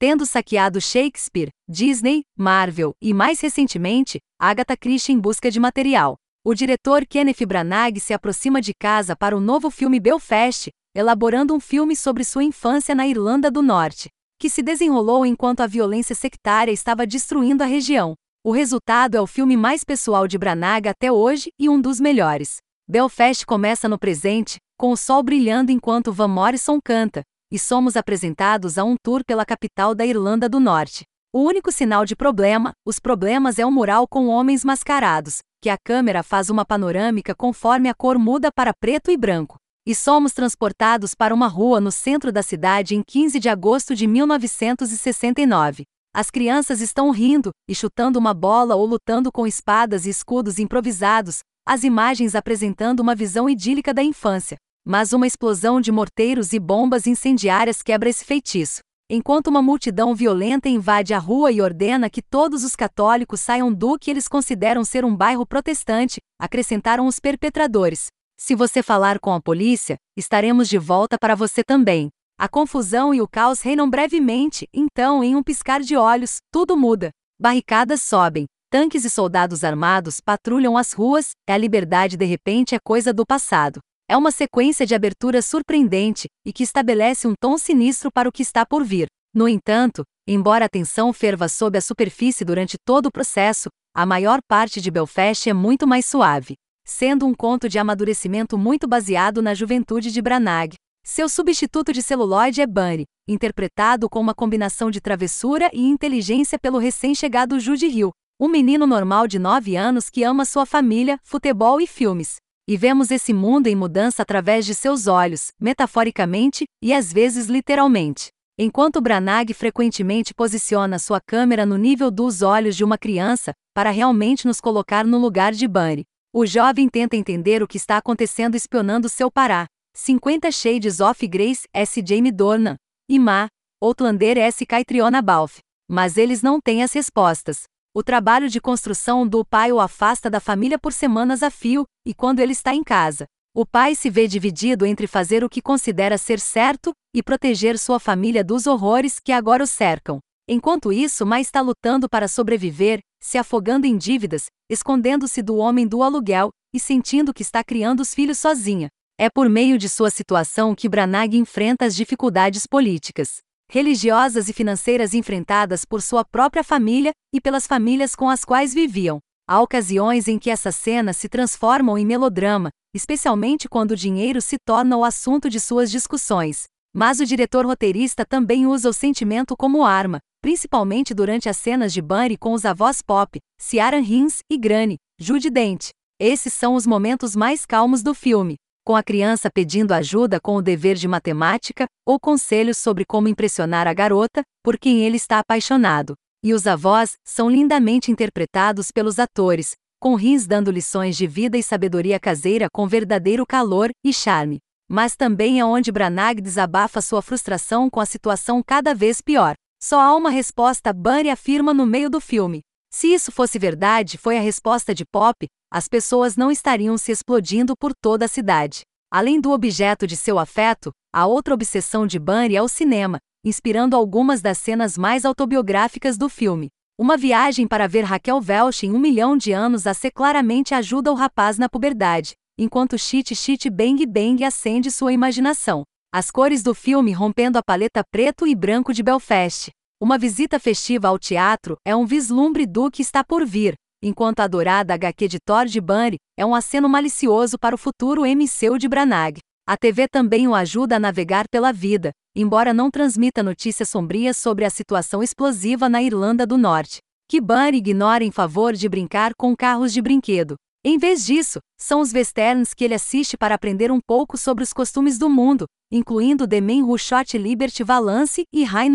tendo saqueado Shakespeare, Disney, Marvel e, mais recentemente, Agatha Christie em busca de material. O diretor Kenneth Branagh se aproxima de casa para o novo filme Belfast, elaborando um filme sobre sua infância na Irlanda do Norte, que se desenrolou enquanto a violência sectária estava destruindo a região. O resultado é o filme mais pessoal de Branagh até hoje e um dos melhores. Belfast começa no presente, com o sol brilhando enquanto Van Morrison canta, e somos apresentados a um tour pela capital da Irlanda do Norte. O único sinal de problema, os problemas é um mural com homens mascarados, que a câmera faz uma panorâmica conforme a cor muda para preto e branco. E somos transportados para uma rua no centro da cidade em 15 de agosto de 1969. As crianças estão rindo e chutando uma bola ou lutando com espadas e escudos improvisados, as imagens apresentando uma visão idílica da infância. Mas uma explosão de morteiros e bombas incendiárias quebra esse feitiço. Enquanto uma multidão violenta invade a rua e ordena que todos os católicos saiam do que eles consideram ser um bairro protestante, acrescentaram os perpetradores. Se você falar com a polícia, estaremos de volta para você também. A confusão e o caos reinam brevemente, então, em um piscar de olhos, tudo muda. Barricadas sobem, tanques e soldados armados patrulham as ruas, e a liberdade de repente é coisa do passado. É uma sequência de abertura surpreendente e que estabelece um tom sinistro para o que está por vir. No entanto, embora a tensão ferva sob a superfície durante todo o processo, a maior parte de Belfast é muito mais suave, sendo um conto de amadurecimento muito baseado na juventude de Branagh. Seu substituto de celuloide é Bunny, interpretado com uma combinação de travessura e inteligência pelo recém-chegado Jude Hill, um menino normal de 9 anos que ama sua família, futebol e filmes e vemos esse mundo em mudança através de seus olhos, metaforicamente e às vezes literalmente. Enquanto Branagh frequentemente posiciona sua câmera no nível dos olhos de uma criança, para realmente nos colocar no lugar de Bunny, o jovem tenta entender o que está acontecendo espionando seu pará. 50 Shades of Grace S. Jamie Dornan, e Ma, Outlander S. Caitriona Balfe. Mas eles não têm as respostas. O trabalho de construção do pai o afasta da família por semanas a fio, e quando ele está em casa, o pai se vê dividido entre fazer o que considera ser certo e proteger sua família dos horrores que agora o cercam. Enquanto isso, Ma está lutando para sobreviver, se afogando em dívidas, escondendo-se do homem do aluguel e sentindo que está criando os filhos sozinha. É por meio de sua situação que Branagh enfrenta as dificuldades políticas religiosas e financeiras enfrentadas por sua própria família e pelas famílias com as quais viviam. Há ocasiões em que essas cenas se transformam em melodrama, especialmente quando o dinheiro se torna o assunto de suas discussões. Mas o diretor roteirista também usa o sentimento como arma, principalmente durante as cenas de Bunny com os avós Pop, Ciaran Hinds e Granny, Judy Dent. Esses são os momentos mais calmos do filme com a criança pedindo ajuda com o dever de matemática, ou conselhos sobre como impressionar a garota, por quem ele está apaixonado. E os avós são lindamente interpretados pelos atores, com Rins dando lições de vida e sabedoria caseira com verdadeiro calor e charme. Mas também é onde Branagh desabafa sua frustração com a situação cada vez pior. Só há uma resposta, Bunny afirma no meio do filme. Se isso fosse verdade, foi a resposta de Pop, as pessoas não estariam se explodindo por toda a cidade. Além do objeto de seu afeto, a outra obsessão de Bunny é o cinema, inspirando algumas das cenas mais autobiográficas do filme. Uma viagem para ver Raquel Welch em um milhão de anos a ser claramente ajuda o rapaz na puberdade, enquanto Chit Chit Bang Bang acende sua imaginação. As cores do filme rompendo a paleta preto e branco de Belfast. Uma visita festiva ao teatro é um vislumbre do que está por vir, enquanto a adorada HQ de Thor de Bunny é um aceno malicioso para o futuro MCU de Branagh. A TV também o ajuda a navegar pela vida, embora não transmita notícias sombrias sobre a situação explosiva na Irlanda do Norte, que Bunny ignora em favor de brincar com carros de brinquedo. Em vez disso, são os westerns que ele assiste para aprender um pouco sobre os costumes do mundo, incluindo The Man Who Shot Liberty Valance e High.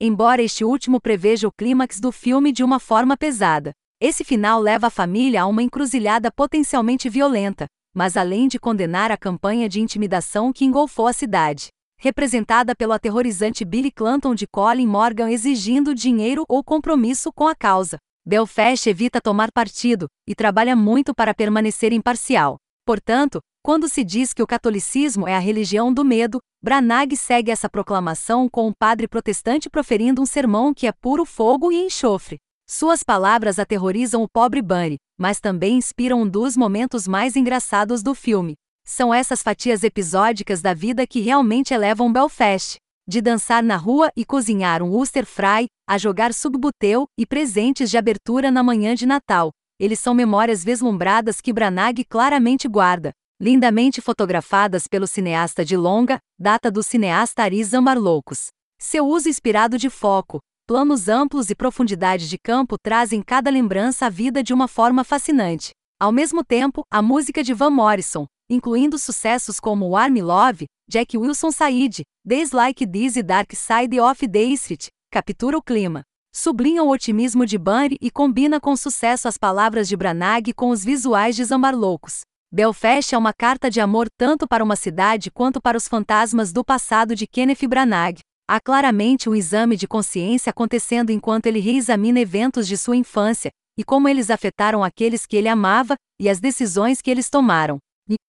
Embora este último preveja o clímax do filme de uma forma pesada, esse final leva a família a uma encruzilhada potencialmente violenta, mas além de condenar a campanha de intimidação que engolfou a cidade, representada pelo aterrorizante Billy Clanton de Colin Morgan exigindo dinheiro ou compromisso com a causa. Belfast evita tomar partido e trabalha muito para permanecer imparcial. Portanto, quando se diz que o catolicismo é a religião do medo, Branagh segue essa proclamação com um padre protestante proferindo um sermão que é puro fogo e enxofre. Suas palavras aterrorizam o pobre Bunny, mas também inspiram um dos momentos mais engraçados do filme. São essas fatias episódicas da vida que realmente elevam Belfast. De dançar na rua e cozinhar um Worcester Fry, a jogar subbuteu e presentes de abertura na manhã de Natal. Eles são memórias vislumbradas que Branagh claramente guarda. Lindamente fotografadas pelo cineasta de longa data do cineasta Ari Zambarloucos. Seu uso inspirado de foco, planos amplos e profundidade de campo trazem cada lembrança à vida de uma forma fascinante. Ao mesmo tempo, a música de Van Morrison, incluindo sucessos como Army Love, Jack Wilson Said, Days Like This e Dark Side of the Street, captura o clima. Sublinha o otimismo de Bunny e combina com sucesso as palavras de Branagh com os visuais de Zambarloucos. Belfast é uma carta de amor tanto para uma cidade quanto para os fantasmas do passado de Kenneth Branagh. Há claramente um exame de consciência acontecendo enquanto ele reexamina eventos de sua infância, e como eles afetaram aqueles que ele amava, e as decisões que eles tomaram.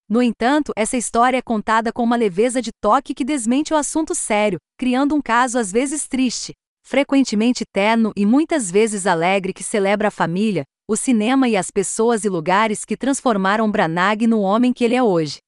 No entanto, essa história é contada com uma leveza de toque que desmente o assunto sério, criando um caso às vezes triste, frequentemente terno e muitas vezes alegre que celebra a família, o cinema e as pessoas e lugares que transformaram Branagh no homem que ele é hoje.